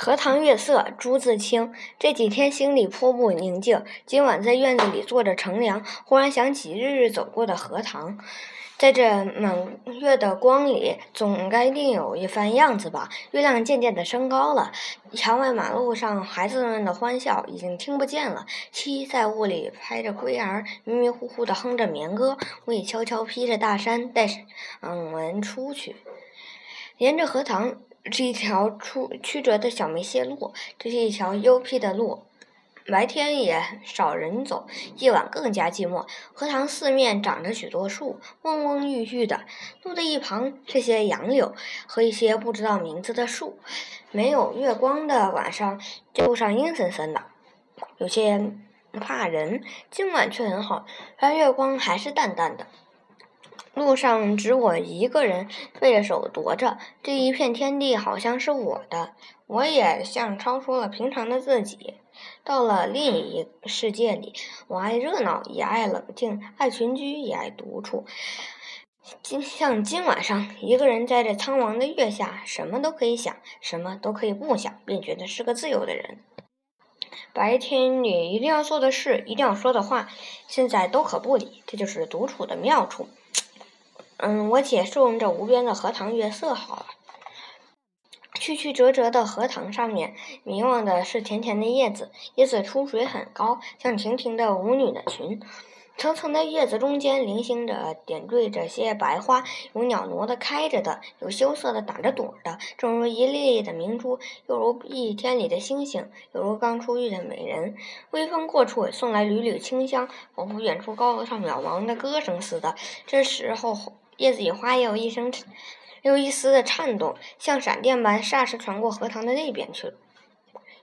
荷塘月色，朱自清。这几天心里颇不宁静。今晚在院子里坐着乘凉，忽然想起日日走过的荷塘，在这满月的光里，总该另有一番样子吧。月亮渐渐的升高了，墙外马路上孩子们的欢笑已经听不见了。七在屋里拍着龟儿，迷迷糊糊的哼着眠歌。我也悄悄披着大衫，带上门出去，沿着荷塘。是一条出曲折的小梅泄路，这是一条幽僻的路，白天也少人走，夜晚更加寂寞。荷塘四面长着许多树，蓊蓊郁郁的。路的一旁是些杨柳和一些不知道名字的树。没有月光的晚上，路上阴森森的，有些怕人。今晚却很好，而月光还是淡淡的。路上只我一个人，背着手踱着。这一片天地好像是我的，我也像超出了平常的自己，到了另一世界里。我爱热闹，也爱冷静；爱群居，也爱独处。今像今晚上，一个人在这苍茫的月下，什么都可以想，什么都可以不想，便觉得是个自由的人。白天里一定要做的事，一定要说的话，现在都可不理。这就是独处的妙处。嗯，我且顺着无边的荷塘月色好了。曲曲折折的荷塘上面，迷望的是甜甜的叶子，叶子出水很高，像亭亭的舞女的裙。层层的叶子中间，零星着点缀着些白花，有袅娜的开着的，有羞涩的打着朵的，正如一粒粒的明珠，又如一天里的星星，又如刚出浴的美人。微风过处，送来缕缕清香，仿佛远处高楼上渺茫的歌声似的。这时候，叶子与花也有一声，有一丝的颤动，像闪电般，霎时传过荷塘的那边去了。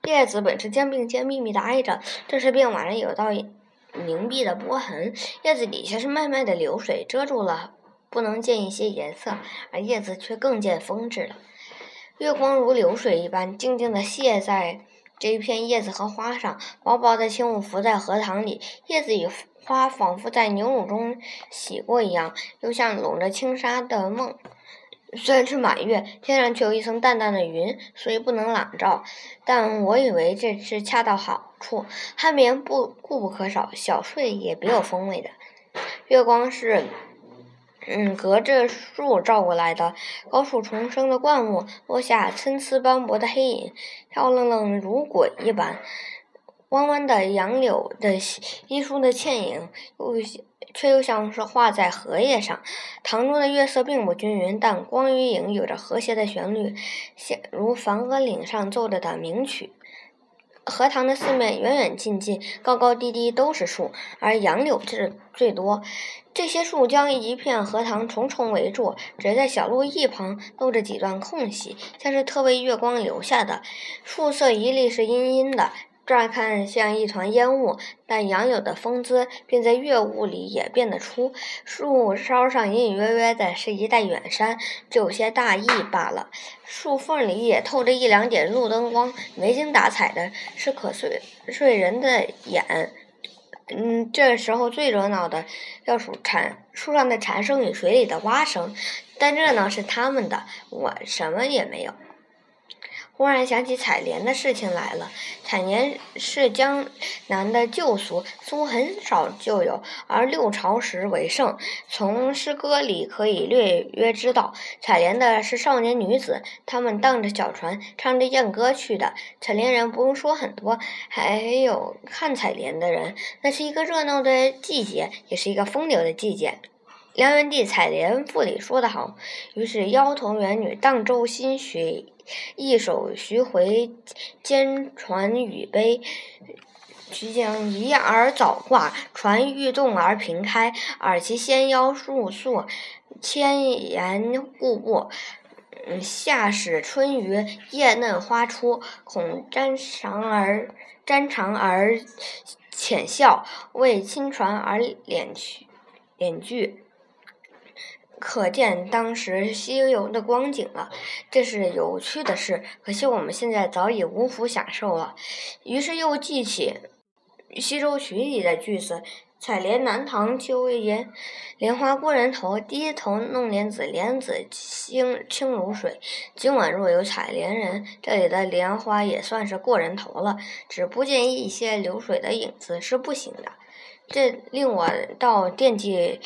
叶子本是肩并肩密密的挨着，这时便宛然有道。凝碧的波痕，叶子底下是脉脉的流水，遮住了，不能见一些颜色，而叶子却更见风致了。月光如流水一般，静静地泻在这一片叶子和花上，薄薄的轻雾浮在荷塘里，叶子与花仿佛在牛乳中洗过一样，又像笼着轻纱的梦。虽然是满月，天上却有一层淡淡的云，所以不能朗照。但我以为这是恰到好处，酣眠不固不可少，小睡也别有风味的。月光是，嗯，隔着树照过来的，高树丛生的灌木落下参差斑驳的黑影，飘愣愣如鬼一般。弯弯的杨柳的稀疏的倩影，又却又像是画在荷叶上。塘中的月色并不均匀，但光与影有着和谐的旋律，像如梵婀岭上奏着的名曲。荷塘的四面远远近近、高高低低都是树，而杨柳是最多。这些树将一片荷塘重重围住，只在小路一旁露着几段空隙，像是特为月光留下的。树色一粒是阴阴的。乍看像一团烟雾，但杨柳的风姿便在月雾里也变得出。树梢上隐隐约约的是一带远山，只有些大意罢了。树缝里也透着一两点路灯光，没精打采的，是可睡睡人的眼。嗯，这时候最热闹的要数蝉树上的蝉声与水里的蛙声，但热闹是他们的，我什么也没有。忽然想起采莲的事情来了。采莲是江南的旧俗，似乎很少就有，而六朝时为盛。从诗歌里可以略约知道，采莲的是少年女子，她们荡着小船，唱着艳歌去的。采莲人不用说很多，还有看采莲的人。那是一个热闹的季节，也是一个风流的季节。梁元帝《采莲赋》里说得好：“于是妖童元女荡舟新学。”一首徐回兼传语悲，徐将一而早挂，船欲动而平开，尔其纤腰束素，千言固步。夏始春雨叶嫩花初，恐沾裳而沾裳而浅笑，为亲船而敛去敛句。可见当时西游的光景了，这是有趣的事。可惜我们现在早已无福享受了。于是又记起《西洲曲》里的句子：“采莲南塘秋叶莲花过人头，低头弄莲子，莲子清清如水。今晚若有采莲人，这里的莲花也算是过人头了。只不见一些流水的影子是不行的，这令我倒惦记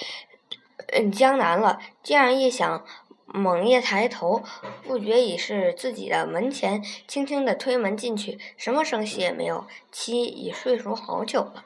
嗯江南了。这样一想，猛一抬头，不觉已是自己的门前，轻轻的推门进去，什么声息也没有。妻已睡熟好久了。